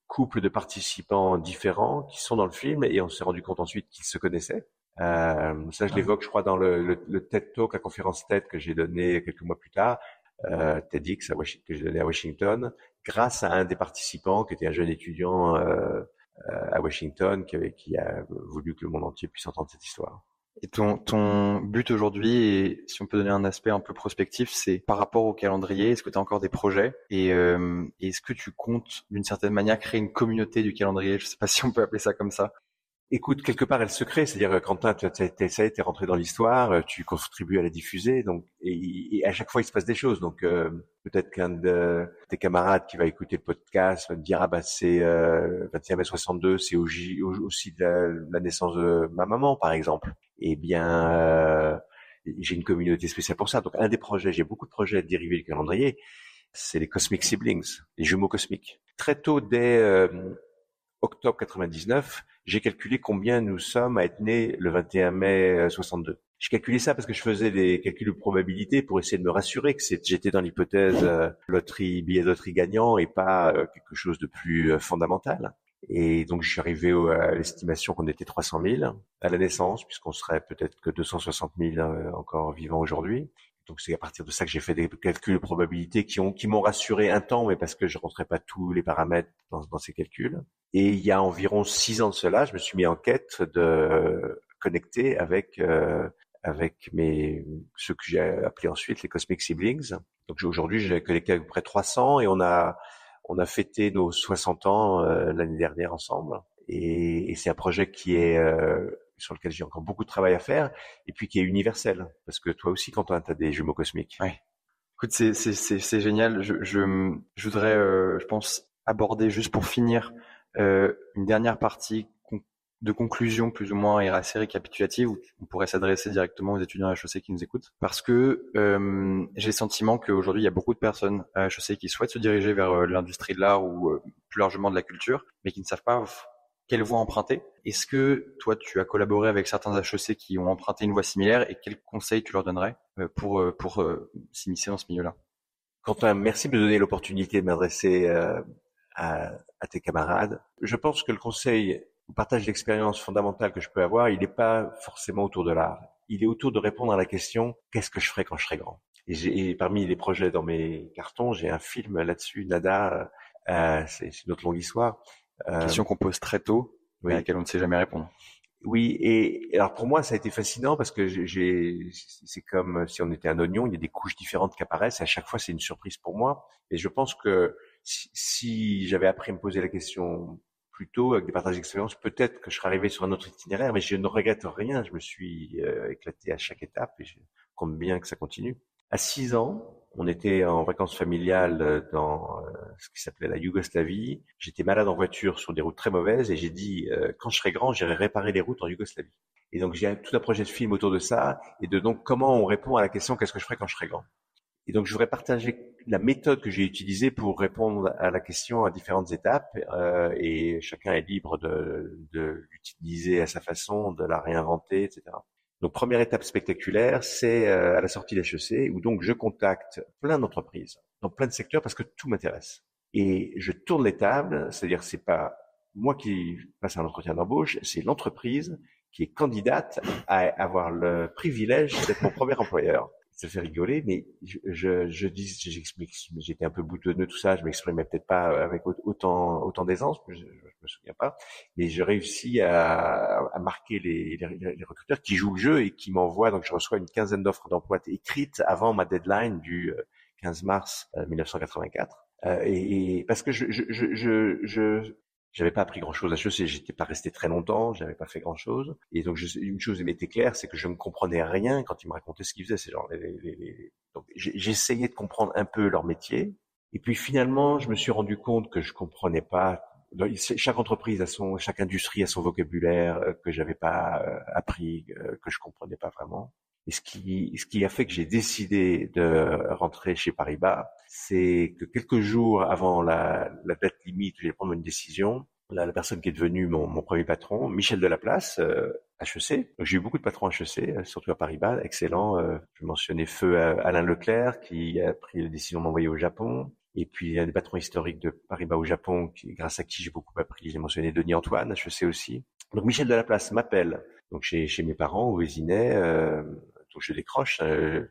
couples de participants différents qui sont dans le film et on s'est rendu compte ensuite qu'ils se connaissaient. Euh, ça, je l'évoque, je crois, dans le, le, le, TED Talk, la conférence TED que j'ai donné quelques mois plus tard, euh, TEDx à Washington, que j'ai donné à Washington, grâce à un des participants qui était un jeune étudiant euh, à Washington qui, avait, qui a voulu que le monde entier puisse entendre cette histoire. Et ton, ton but aujourd'hui, et si on peut donner un aspect un peu prospectif, c'est par rapport au calendrier, est-ce que tu as encore des projets? Et euh, est-ce que tu comptes d'une certaine manière créer une communauté du calendrier? Je sais pas si on peut appeler ça comme ça. Écoute, quelque part, elle se crée. C'est-à-dire, Quentin, tu es rentré dans l'histoire, euh, tu contribues à la diffuser, donc et, à chaque fois, il se passe des choses. Donc, euh, peut-être qu'un de tes camarades qui va écouter le podcast va te dire, ah bah c'est euh, 21 mai 62, c'est aussi la, naissance de ma maman, par exemple. Eh bien, euh, j'ai une communauté spéciale pour ça. Donc, un des projets, j'ai beaucoup de projets dérivés du calendrier, c'est les Cosmic Siblings, les jumeaux cosmiques. Très tôt, dès euh, octobre 99, j'ai calculé combien nous sommes à être nés le 21 mai 62. Euh, j'ai calculé ça parce que je faisais des calculs de probabilité pour essayer de me rassurer que j'étais dans l'hypothèse euh, loterie, billet loterie gagnant et pas euh, quelque chose de plus fondamental. Et donc, je suis arrivé à l'estimation qu'on était 300 000 à la naissance, puisqu'on serait peut-être que 260 000 encore vivants aujourd'hui. Donc c'est à partir de ça que j'ai fait des calculs de probabilité qui ont qui m'ont rassuré un temps, mais parce que je rentrais pas tous les paramètres dans, dans, ces calculs. Et il y a environ six ans de cela, je me suis mis en quête de connecter avec euh, avec mes ceux que j'ai appelés ensuite les Cosmic Siblings. Donc aujourd'hui j'ai connecté à peu près 300 et on a on a fêté nos 60 ans euh, l'année dernière ensemble. Et, et c'est un projet qui est euh, sur lequel j'ai encore beaucoup de travail à faire, et puis qui est universel, parce que toi aussi, quand tu as des jumeaux cosmiques. Ouais. Écoute, c'est, c'est, c'est, c'est génial. Je, je, je voudrais, euh, je pense, aborder juste pour finir euh, une dernière partie de conclusion plus ou moins et assez récapitulative où on pourrait s'adresser directement aux étudiants HEC qui nous écoutent. Parce que euh, j'ai le sentiment qu'aujourd'hui il y a beaucoup de personnes à HEC qui souhaitent se diriger vers euh, l'industrie de l'art ou euh, plus largement de la culture mais qui ne savent pas quelle voie emprunter. Est-ce que toi, tu as collaboré avec certains HEC qui ont emprunté une voie similaire et quels conseils tu leur donnerais euh, pour, pour s'initier dans ce milieu-là? Quentin, merci de me donner l'opportunité de m'adresser à, tes camarades. Je pense que le conseil, partage d'expérience fondamentale que je peux avoir, il n'est pas forcément autour de l'art. Il est autour de répondre à la question qu'est-ce que je ferai quand je serai grand? Et, et parmi les projets dans mes cartons, j'ai un film là-dessus, Nada, euh, c'est une autre longue histoire Euh, question qu'on pose très tôt, à laquelle on ne sait jamais répondre. Oui, et alors pour moi, ça a été fascinant parce que j'ai, c'est comme si on était un oignon, il y a des couches différentes qui apparaissent. Et à chaque fois, c'est une surprise pour moi. Et je pense que si, si j'avais appris à me poser la question plus tôt avec des partages d'expérience, peut-être que je serais arrivé sur un autre itinéraire, mais je ne regrette rien. Je me suis euh, éclaté à chaque étape et je compte bien que ça continue. À six ans, on était en vacances familiales euh, dans euh, ce qui s'appelait la Yougoslavie. J'étais malade en voiture sur des routes très mauvaises et j'ai dit euh, quand je serai grand, j'irai réparer les routes en Yougoslavie. Et donc j'ai tout un projet de film autour de ça et de donc comment on répond à la question qu'est-ce que je ferai quand je serai grand? Et donc je voudrais partager la méthode que j'ai utilisée pour répondre à la question à différentes étapes euh, et chacun est libre de, de l'utiliser à sa façon, de la réinventer, etc. Donc première étape spectaculaire, c'est euh, à la sortie d'HEC où donc je contacte plein d'entreprises dans plein de secteurs parce que tout m'intéresse. Et je tourne les tables, c'est-à-dire c'est pas moi qui passe un entretien d'embauche, c'est l'entreprise qui est candidate à avoir le privilège d'être mon premier employeur ça fait rigoler, mais je, je, je dis, j'explique, j'étais un peu boutonneux tout ça, je m'exprimais peut-être pas avec autant autant d'aisance, je, je, me souviens pas, mais je réussis à, marquer les, les, les, recruteurs qui jouent le jeu et qui m'envoient, donc je reçois une quinzaine d'offres d'emploi écrites avant ma deadline du 15 euh, mars 1984. Euh, euh, et, et, parce que je, je, je, je, j'avais pas appris grand chose à HEC, j'étais pas resté très longtemps, j'avais pas fait grand chose. Et donc, une chose était claire, c'est que je ne comprenais rien quand ils me racontaient ce qu'ils faisaient. Ces gens, les, les, les... donc j'essayais de comprendre un peu leur métier. Et puis finalement, je me suis rendu compte que je comprenais pas. Chaque entreprise a son, chaque industrie a son vocabulaire euh, que j'avais pas euh, appris, euh, que je comprenais pas vraiment. Et ce qui, ce qui a fait que j'ai décidé de rentrer chez Paribas, c'est que quelques jours avant la, la date limite, j'ai prendre une décision. La, la, personne qui est devenue mon, mon premier patron, Michel Delaplace, euh, HEC. J'ai eu beaucoup de patrons HEC, euh, surtout à Paribas, excellent. Euh, je mentionnais feu Alain Leclerc, qui a pris la décision d'envoyer au Japon. Et puis, il y a des patrons historiques de Paribas au Japon, qui, grâce à qui j'ai beaucoup appris. J'ai mentionné Denis Antoine, HEC aussi. Donc, Michel Delaplace m'appelle, donc chez, chez mes parents, au Vésinet, euh, donc je décroche un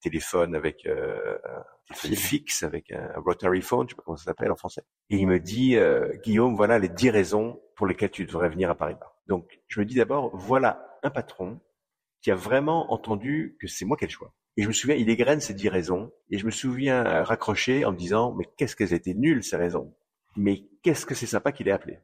téléphone avec euh, un téléphone fixe, avec un rotary phone, je sais pas comment ça s'appelle en français. Et il me dit, euh, Guillaume, voilà les dix raisons pour lesquelles tu devrais venir à Paris-Bas. Donc je me dis d'abord, voilà un patron qui a vraiment entendu que c'est moi qui ai le choix. Et je me souviens, il égrène ces dix raisons. Et je me souviens raccrocher en me disant, mais qu'est-ce qu'elles étaient nulles ces raisons? Mais qu'est-ce que c'est sympa qu'il ait appelé?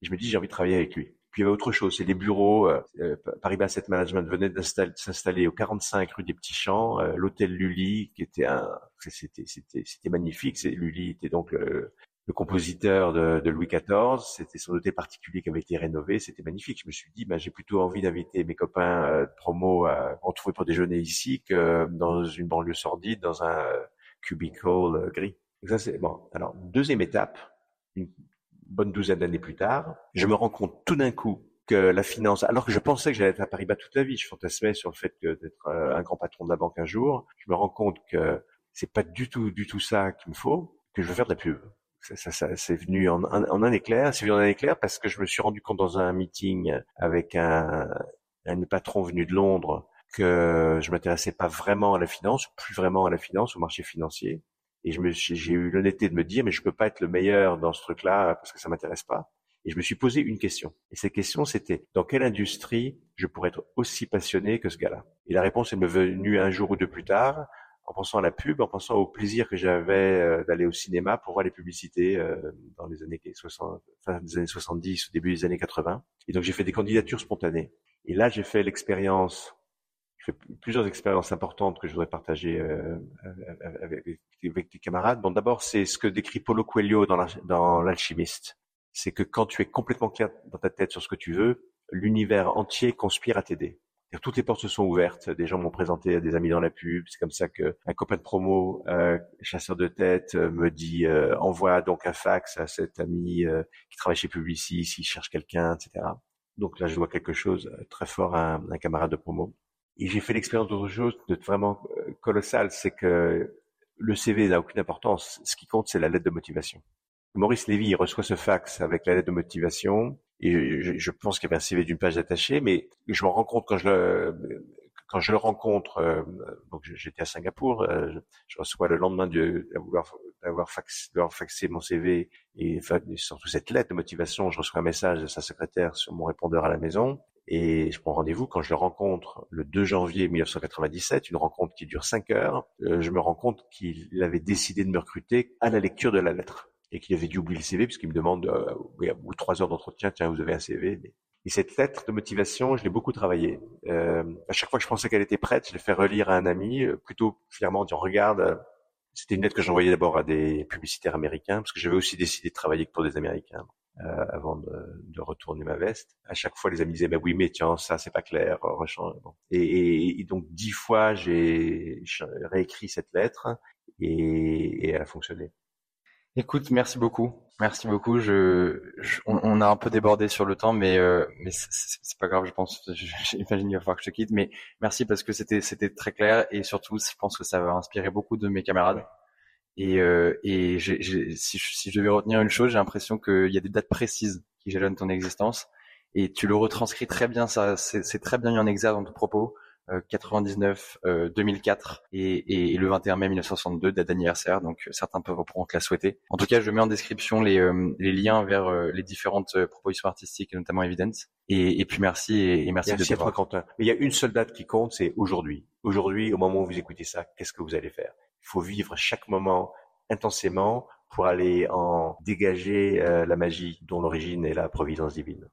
Et je me dis, j'ai envie de travailler avec lui. Puis il y avait autre chose, c'est les bureaux. Euh, euh Paris Asset Management venait de s'installer au 45 rue des Petits Champs, euh, l'hôtel Lully, qui était un, c'était c'était c'était magnifique. C'est Lully était donc le, le compositeur de, de, Louis XIV. C'était son hôtel particulier qui avait été rénové. C'était magnifique. Je me suis dit, bah, j'ai plutôt envie d'inviter mes copains euh, de promo à retrouver pour déjeuner ici que dans une banlieue sordide, dans un cubicle gris. ça c'est bon. Alors deuxième étape, bonne douzaine d'années plus tard, je me rends compte tout d'un coup que la finance, alors que je pensais que j'allais être à Paris-Bas toute la vie, je fantasmais sur le fait d'être euh, un grand patron de la banque un jour, je me rends compte que c'est pas du tout, du tout ça qu'il me faut, que je veux faire de la pub. Ça, ça, ça c'est venu en, un éclair. C'est venu en un éclair parce que je me suis rendu compte dans un meeting avec un, un patron venu de Londres que je m'intéressais pas vraiment à la finance, plus vraiment à la finance, au marché financier, et je me, j'ai eu l'honnêteté de me dire, mais je peux pas être le meilleur dans ce truc-là parce que ça m'intéresse pas. Et je me suis posé une question. Et cette question, c'était dans quelle industrie je pourrais être aussi passionné que ce gars-là? Et la réponse est me venue un jour ou deux plus tard, en pensant à la pub, en pensant au plaisir que j'avais euh, d'aller au cinéma pour voir les publicités euh, dans les années 60, fin des années 70, au début des années 80. Et donc j'ai fait des candidatures spontanées. Et là, j'ai fait l'expérience j'ai fait plusieurs expériences importantes que je voudrais partager euh, avec, avec, tes camarades. Bon, d'abord, c'est ce que décrit Paulo Coelho dans l'alchimiste. C'est que quand tu es complètement clair dans ta tête sur ce que tu veux, l'univers entier conspire à t'aider. Toutes les portes se sont ouvertes. Des gens m'ont présenté à des amis dans la pub. C'est comme ça que un copain de promo, euh, chasseur de tête, euh, me dit euh, envoie donc un fax à cet ami euh, qui travaille chez Publicis, s'il cherche quelqu'un, etc. Donc là, je vois quelque chose très fort à un camarade de promo. Et j'ai fait l'expérience d'autre chose de vraiment euh, colossal, c'est que le CV n'a aucune importance. Ce qui compte, c'est la lettre de motivation. Maurice Lévy reçoit ce fax avec la lettre de motivation et je, pense qu'il y avait un CV d'une page attachée, mais je me rends compte quand je le quand je le rencontre, euh, donc j'étais à Singapour, euh, je, reçois le lendemain d'avoir d'avoir faxé mon CV et, surtout cette lettre de motivation. Je reçois un message de sa secrétaire sur mon répondeur à la maison et je prends rendez-vous quand je le rencontre le 2 janvier 1997, une rencontre qui dure 5 heures. Euh, je me rends compte qu'il avait décidé de me recruter à la lecture de la lettre et qu'il avait dû oublier le CV puisqu'il me demande euh, oui, ou trois heures d'entretien, tiens, vous avez un CV. Et cette lettre de motivation, je l'ai beaucoup travaillée. Euh, à chaque fois que je pensais qu'elle était prête, je l'ai fait relire à un ami, euh, plutôt fièrement en disant regarde. Euh, c'était une lettre que j'envoyais d'abord à des publicitaires américains parce que j'avais aussi décidé de travailler pour des Américains. Euh, avant de, de, retourner ma veste. À chaque fois, les amis disaient, bah oui, mais tiens, ça, c'est pas clair. Et, et, et, donc, dix fois, j'ai réécrit cette lettre et, et elle a fonctionné. Écoute, merci beaucoup. Merci beaucoup. Je, on, a un peu débordé sur le temps, mais euh, mais c'est pas grave. Je pense, j'imagine qu'il va falloir que je te quitte, mais merci parce que c'était c'était très clair et surtout, je pense que ça va inspirer beaucoup de mes camarades. Et euh, et si, si je devais retenir une chose, j'ai l'impression qu'il y a des dates précises qui jalonnent ton existence et tu le retranscris très bien. Ça, c'est très bien mis en exergue dans ton propos. 99, euh, 2004 euh, et, et, le 21 mai 1962, date d'anniversaire. Donc euh, certains peuvent pourront te la souhaiter. En tout cas, je mets en description les, les liens vers les différentes propositions artistiques, notamment Evidence. Et, et puis merci et, merci, merci de toi, Quentin. Mais il y a une seule date qui compte, c'est aujourd'hui. Aujourd'hui, au moment où vous écoutez ça, qu'est-ce que vous allez faire? Il faut vivre chaque moment intensément pour aller en dégager la magie dont l'origine est la providence divine.